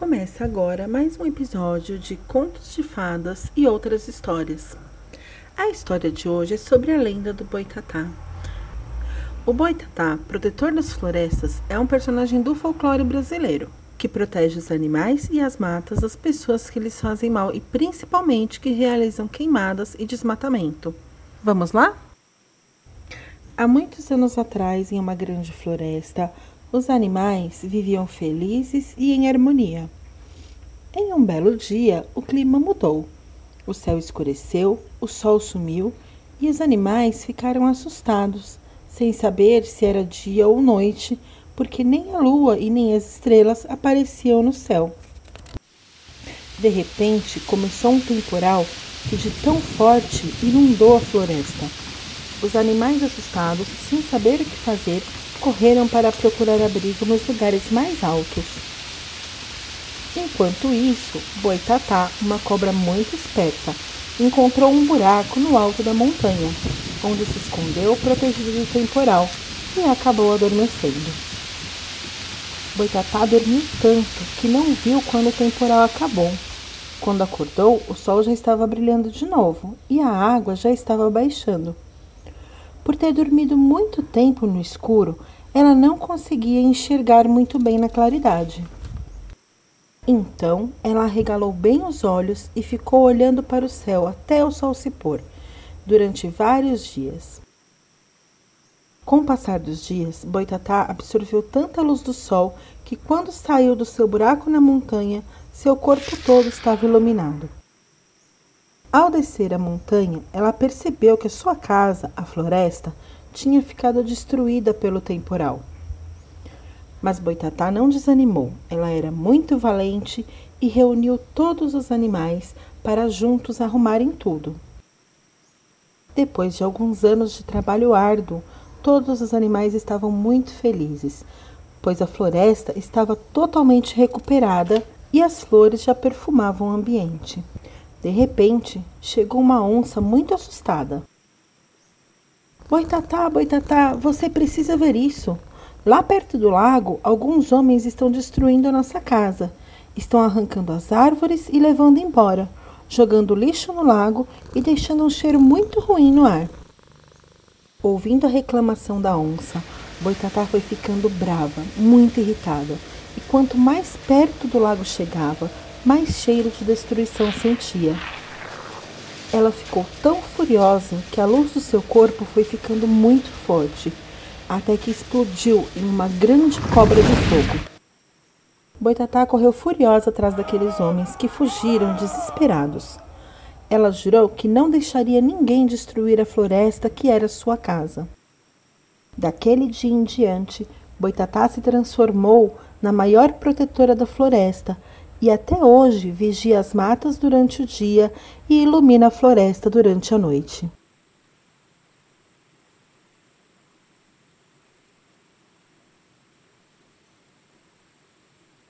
Começa agora mais um episódio de Contos de Fadas e outras histórias. A história de hoje é sobre a lenda do Boitatá. O Boitatá, protetor das florestas, é um personagem do folclore brasileiro que protege os animais e as matas das pessoas que lhes fazem mal e principalmente que realizam queimadas e desmatamento. Vamos lá? Há muitos anos atrás, em uma grande floresta, os animais viviam felizes e em harmonia. Em um belo dia, o clima mudou. O céu escureceu, o sol sumiu e os animais ficaram assustados, sem saber se era dia ou noite, porque nem a lua e nem as estrelas apareciam no céu. De repente, começou um temporal que, de tão forte, inundou a floresta. Os animais assustados, sem saber o que fazer, correram para procurar abrigo nos lugares mais altos. Enquanto isso, Boitatá, uma cobra muito esperta, encontrou um buraco no alto da montanha, onde se escondeu protegido do temporal e acabou adormecendo. Boitatá dormiu tanto que não viu quando o temporal acabou. Quando acordou, o sol já estava brilhando de novo e a água já estava baixando. Por ter dormido muito tempo no escuro, ela não conseguia enxergar muito bem na claridade. Então ela arregalou bem os olhos e ficou olhando para o céu até o sol se pôr, durante vários dias. Com o passar dos dias, Boitatá absorveu tanta luz do sol que, quando saiu do seu buraco na montanha, seu corpo todo estava iluminado. Ao descer a montanha, ela percebeu que a sua casa, a floresta, tinha ficado destruída pelo temporal. Mas Boitatá não desanimou. Ela era muito valente e reuniu todos os animais para juntos arrumarem tudo. Depois de alguns anos de trabalho árduo, todos os animais estavam muito felizes, pois a floresta estava totalmente recuperada e as flores já perfumavam o ambiente. De repente, chegou uma onça muito assustada. Boitatá, Boitatá, você precisa ver isso. Lá perto do lago, alguns homens estão destruindo a nossa casa. Estão arrancando as árvores e levando embora, jogando lixo no lago e deixando um cheiro muito ruim no ar. Ouvindo a reclamação da onça, Boitatá foi ficando brava, muito irritada, e quanto mais perto do lago chegava, mais cheiro de destruição sentia. Ela ficou tão furiosa que a luz do seu corpo foi ficando muito forte, até que explodiu em uma grande cobra de fogo. Boitatá correu furiosa atrás daqueles homens que fugiram desesperados. Ela jurou que não deixaria ninguém destruir a floresta que era sua casa. Daquele dia em diante, Boitatá se transformou na maior protetora da floresta e até hoje vigia as matas durante o dia e ilumina a floresta durante a noite.